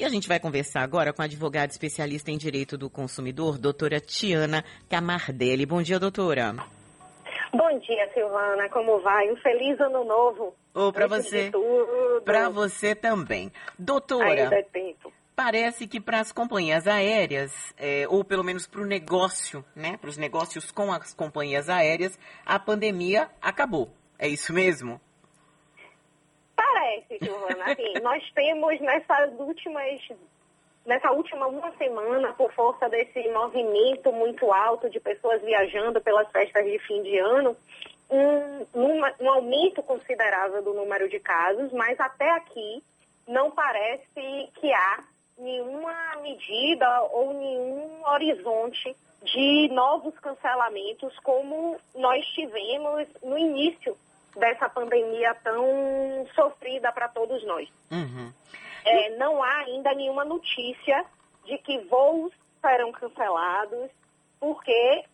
E a gente vai conversar agora com a advogada especialista em direito do consumidor, doutora Tiana Camardelli. Bom dia, doutora. Bom dia, Silvana. Como vai? Um feliz ano novo. Ou para você. Para você também. Doutora. Ainda é tempo. Parece que para as companhias aéreas, é, ou pelo menos para o negócio, né, para os negócios com as companhias aéreas, a pandemia acabou. É isso mesmo? Giovana. Assim, nós temos nessas últimas nessa última uma semana, por força desse movimento muito alto de pessoas viajando pelas festas de fim de ano, um, um, aumento considerável do número de casos, mas até aqui não parece que há nenhuma medida ou nenhum horizonte de novos cancelamentos como nós tivemos no início dessa pandemia tão sofrida para todos nós. Uhum. É, não há ainda nenhuma notícia de que voos serão cancelados, porque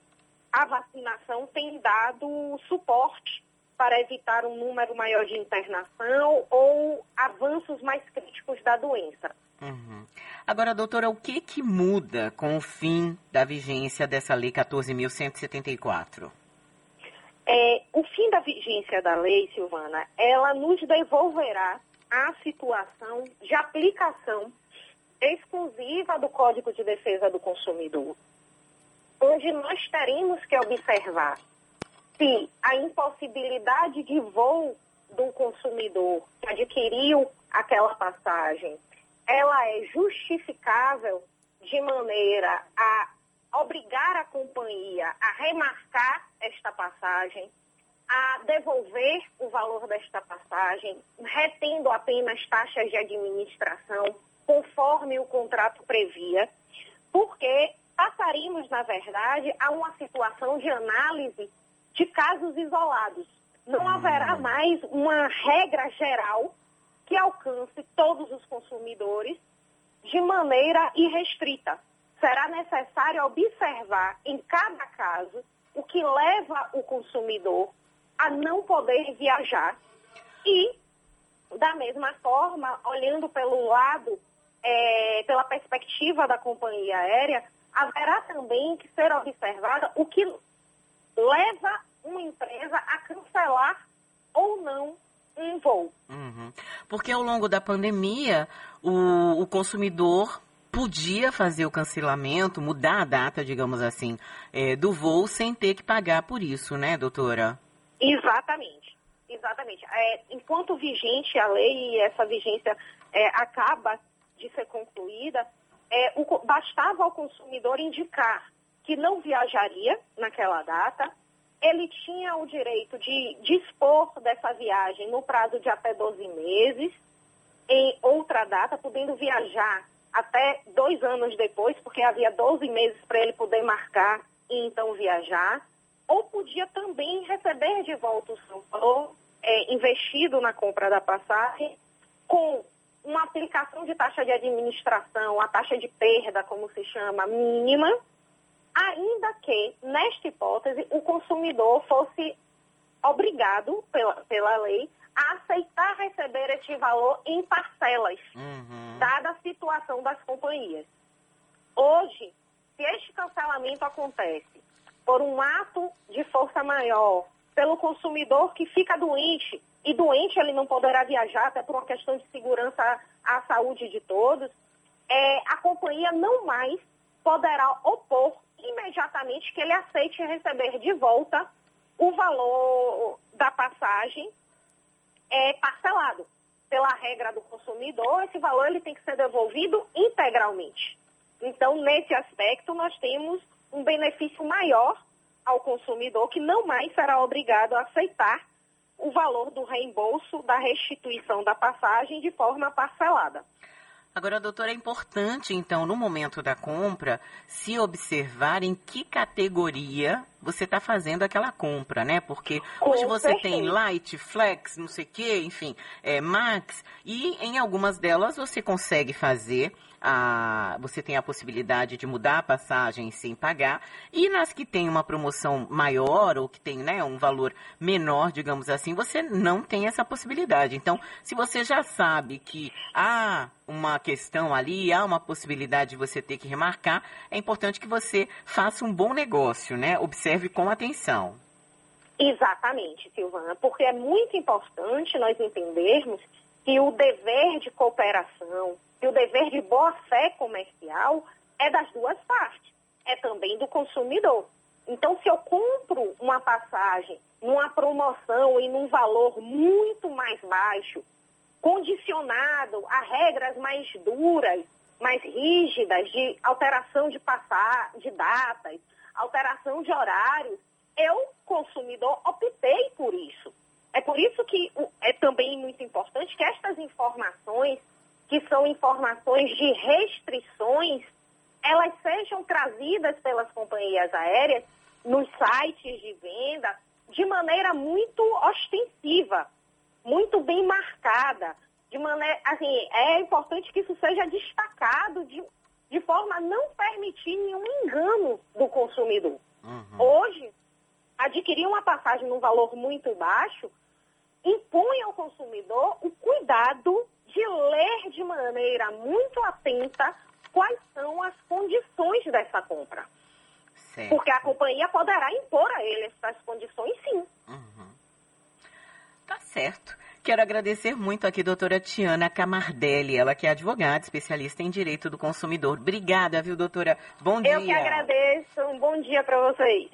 a vacinação tem dado suporte para evitar um número maior de internação ou avanços mais críticos da doença. Uhum. Agora, doutora, o que, que muda com o fim da vigência dessa Lei 14.174? É, o fim da vigência da lei, Silvana, ela nos devolverá a situação de aplicação exclusiva do Código de Defesa do Consumidor, onde nós teremos que observar se a impossibilidade de voo do consumidor que adquiriu aquela passagem, ela é justificável de maneira a obrigar a companhia a remarcar esta passagem, a devolver o valor desta passagem, retendo apenas taxas de administração, conforme o contrato previa, porque passaríamos, na verdade, a uma situação de análise de casos isolados. Não hum. haverá mais uma regra geral que alcance todos os consumidores de maneira irrestrita. Será necessário observar em cada caso que leva o consumidor a não poder viajar e, da mesma forma, olhando pelo lado, é, pela perspectiva da companhia aérea, haverá também que ser observada o que leva uma empresa a cancelar ou não um voo. Uhum. Porque ao longo da pandemia, o, o consumidor podia fazer o cancelamento, mudar a data, digamos assim, é, do voo sem ter que pagar por isso, né, doutora? Exatamente. Exatamente. É, enquanto vigente a lei e essa vigência é, acaba de ser concluída, é, o, bastava ao consumidor indicar que não viajaria naquela data, ele tinha o direito de dispor dessa viagem no prazo de até 12 meses, em outra data, podendo viajar até dois anos depois, porque havia 12 meses para ele poder marcar e então viajar, ou podia também receber de volta o seu valor é, investido na compra da passagem com uma aplicação de taxa de administração, a taxa de perda, como se chama, mínima, ainda que, nesta hipótese, o consumidor fosse obrigado pela, pela lei a aceitar receber este valor em parcelas, uhum. dada a situação das companhias. Hoje, se este cancelamento acontece por um ato de força maior, pelo consumidor que fica doente, e doente ele não poderá viajar, até por uma questão de segurança à saúde de todos, é, a companhia não mais poderá opor imediatamente que ele aceite receber de volta o valor da passagem é parcelado. Pela regra do consumidor, esse valor ele tem que ser devolvido integralmente. Então, nesse aspecto, nós temos um benefício maior ao consumidor que não mais será obrigado a aceitar o valor do reembolso da restituição da passagem de forma parcelada. Agora, doutora, é importante, então, no momento da compra, se observar em que categoria você está fazendo aquela compra, né? Porque hoje você tem Light, Flex, não sei o quê, enfim, é, Max, e em algumas delas você consegue fazer a, você tem a possibilidade de mudar a passagem sem pagar. E nas que tem uma promoção maior ou que tem né, um valor menor, digamos assim, você não tem essa possibilidade. Então, se você já sabe que há uma questão ali, há uma possibilidade de você ter que remarcar, é importante que você faça um bom negócio, né? Observe com atenção. Exatamente, Silvana, porque é muito importante nós entendermos que o dever de cooperação, que o dever de boa-fé comercial é das duas partes, é também do consumidor. Então, se eu compro uma passagem numa promoção e num valor muito mais baixo, condicionado a regras mais duras, mais rígidas de alteração de passar, de datas, alteração de horários, eu, consumidor, optei por isso. É por isso que é também muito importante que estas informações, que são informações de restrições, elas sejam trazidas pelas companhias aéreas nos sites de venda de maneira muito ostensiva, muito bem marcada. De maneira, assim, é importante que isso seja destacado de, de forma a não permitir nenhum engano do consumidor. Uhum. Hoje, adquirir uma passagem num valor muito baixo impõe ao consumidor o cuidado de ler de maneira muito atenta quais são as condições dessa compra. Certo. Porque a companhia poderá impor a ele essas condições, sim. Uhum. Tá certo. Quero agradecer muito aqui a doutora Tiana Camardelli, ela que é advogada, especialista em direito do consumidor. Obrigada, viu, doutora? Bom dia. Eu que agradeço. Um bom dia para vocês.